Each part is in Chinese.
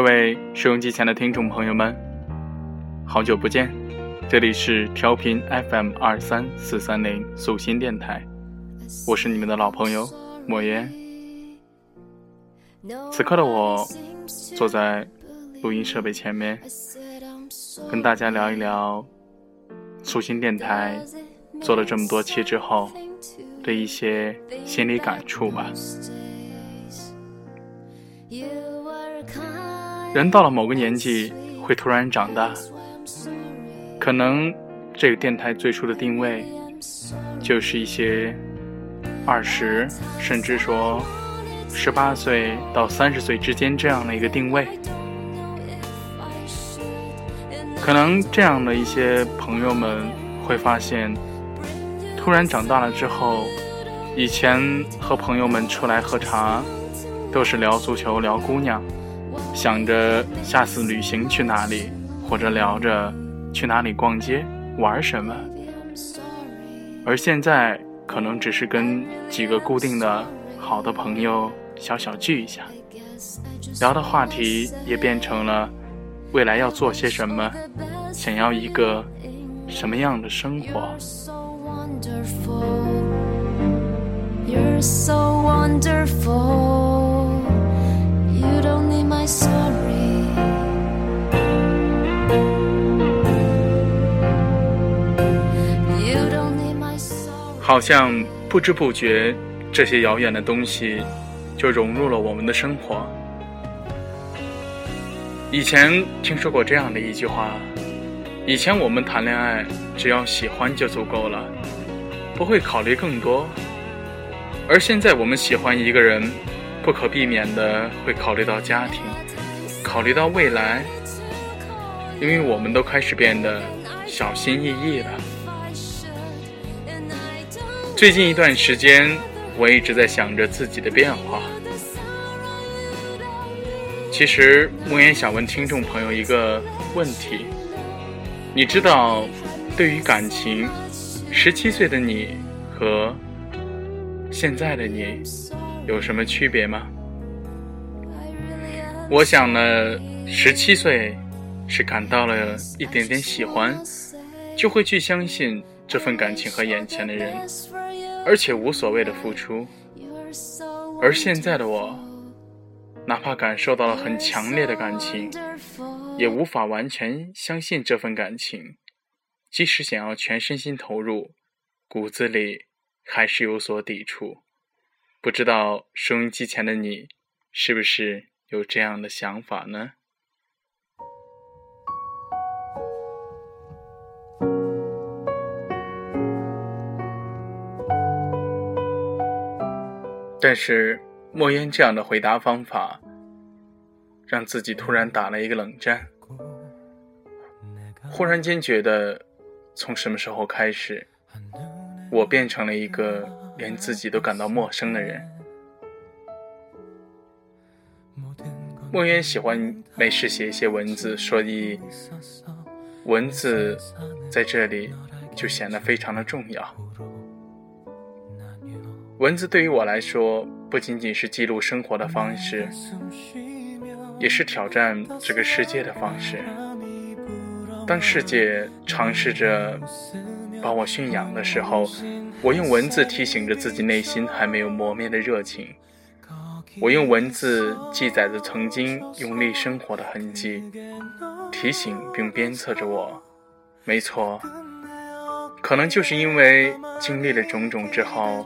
各位收音机前的听众朋友们，好久不见！这里是调频 FM 二三四三零素心电台，我是你们的老朋友莫言。此刻的我坐在录音设备前面，跟大家聊一聊素心电台做了这么多期之后的一些心理感触吧。人到了某个年纪，会突然长大。可能这个电台最初的定位，就是一些二十，甚至说十八岁到三十岁之间这样的一个定位。可能这样的一些朋友们会发现，突然长大了之后，以前和朋友们出来喝茶，都是聊足球、聊姑娘。想着下次旅行去哪里，或者聊着去哪里逛街、玩什么，而现在可能只是跟几个固定的好的朋友小小聚一下，聊的话题也变成了未来要做些什么，想要一个什么样的生活。好像不知不觉，这些遥远的东西就融入了我们的生活。以前听说过这样的一句话：以前我们谈恋爱，只要喜欢就足够了，不会考虑更多；而现在我们喜欢一个人。不可避免的会考虑到家庭，考虑到未来，因为我们都开始变得小心翼翼了。最近一段时间，我一直在想着自己的变化。其实，莫言想问听众朋友一个问题：你知道，对于感情，十七岁的你和现在的你？有什么区别吗？我想呢，十七岁是感到了一点点喜欢，就会去相信这份感情和眼前的人，而且无所谓的付出。而现在的我，哪怕感受到了很强烈的感情，也无法完全相信这份感情，即使想要全身心投入，骨子里还是有所抵触。不知道收音机前的你，是不是有这样的想法呢？但是莫言这样的回答方法，让自己突然打了一个冷战。忽然间觉得，从什么时候开始，我变成了一个。连自己都感到陌生的人，莫言喜欢没事写一些文字，所以文字在这里就显得非常的重要。文字对于我来说，不仅仅是记录生活的方式，也是挑战这个世界的方式。当世界尝试着把我驯养的时候。我用文字提醒着自己内心还没有磨灭的热情，我用文字记载着曾经用力生活的痕迹，提醒并鞭策着我。没错，可能就是因为经历了种种之后，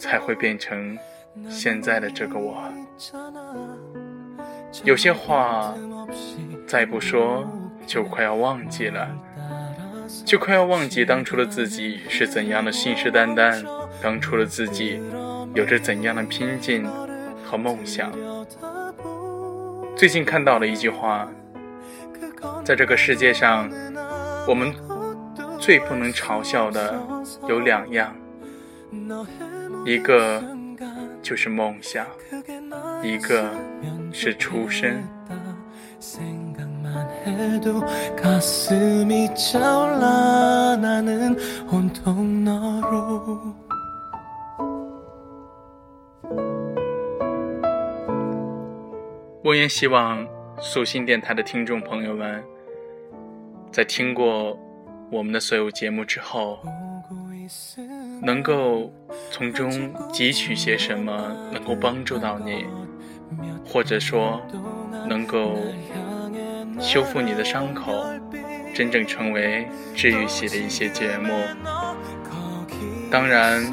才会变成现在的这个我。有些话再不说，就快要忘记了。就快要忘记当初的自己是怎样的信誓旦旦，当初的自己有着怎样的拼劲和梦想。最近看到了一句话，在这个世界上，我们最不能嘲笑的有两样，一个就是梦想，一个是出身。莫言希望素心电台的听众朋友们，在听过我们的所有节目之后，能够从中汲取些什么，能够帮助到你，或者说能够修复你的伤口，真正成为治愈系的一些节目。当然，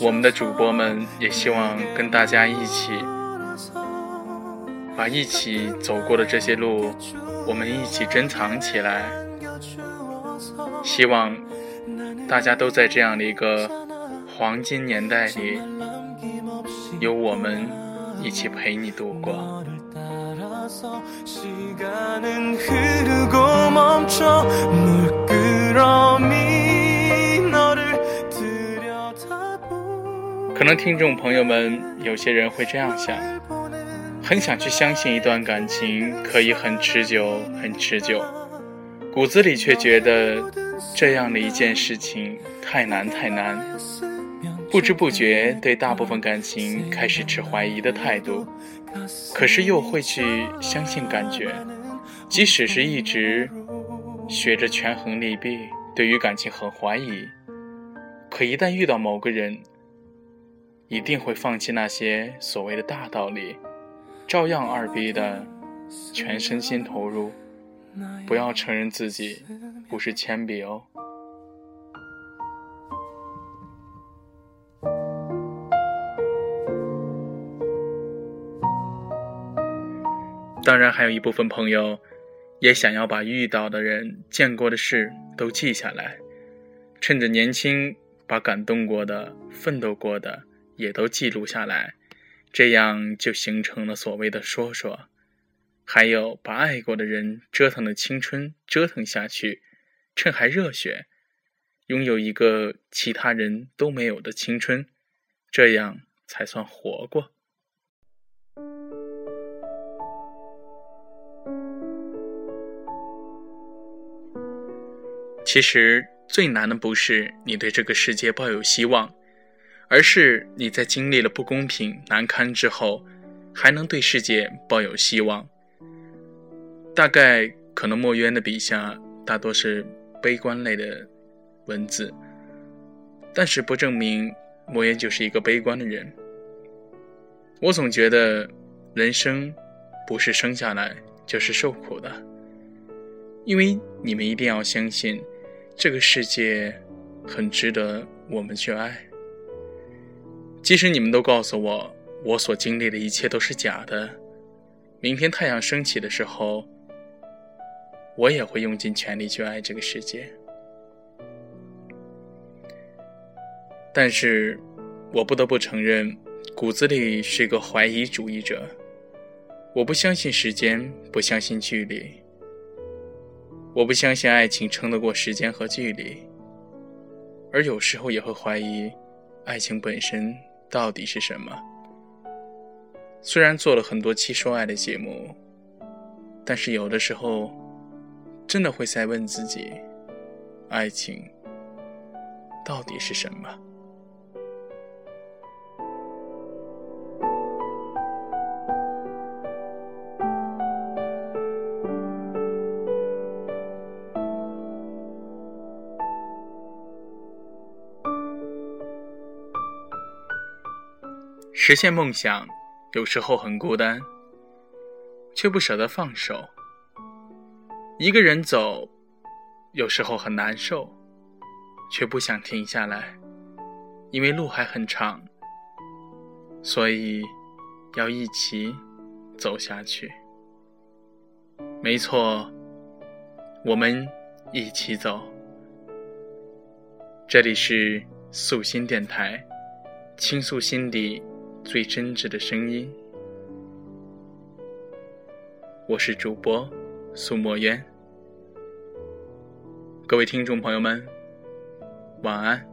我们的主播们也希望跟大家一起。把一起走过的这些路，我们一起珍藏起来。希望大家都在这样的一个黄金年代里，有我们一起陪你度过。可能听众朋友们有些人会这样想。很想去相信一段感情可以很持久，很持久，骨子里却觉得这样的一件事情太难太难，不知不觉对大部分感情开始持怀疑的态度，可是又会去相信感觉，即使是一直学着权衡利弊，对于感情很怀疑，可一旦遇到某个人，一定会放弃那些所谓的大道理。照样二逼的，全身心投入，不要承认自己不是铅笔哦。当然，还有一部分朋友也想要把遇到的人、见过的事都记下来，趁着年轻，把感动过的、奋斗过的也都记录下来。这样就形成了所谓的说说，还有把爱过的人折腾的青春折腾下去，趁还热血，拥有一个其他人都没有的青春，这样才算活过。其实最难的不是你对这个世界抱有希望。而是你在经历了不公平、难堪之后，还能对世界抱有希望。大概可能墨渊的笔下大多是悲观类的文字，但是不证明墨渊就是一个悲观的人。我总觉得人生不是生下来就是受苦的，因为你们一定要相信，这个世界很值得我们去爱。即使你们都告诉我，我所经历的一切都是假的，明天太阳升起的时候，我也会用尽全力去爱这个世界。但是，我不得不承认，骨子里是一个怀疑主义者。我不相信时间，不相信距离，我不相信爱情撑得过时间和距离，而有时候也会怀疑，爱情本身。到底是什么？虽然做了很多期说爱的节目，但是有的时候，真的会在问自己：爱情到底是什么？实现梦想，有时候很孤单，却不舍得放手。一个人走，有时候很难受，却不想停下来，因为路还很长，所以要一起走下去。没错，我们一起走。这里是素心电台，倾诉心底。最真挚的声音，我是主播苏墨渊。各位听众朋友们，晚安。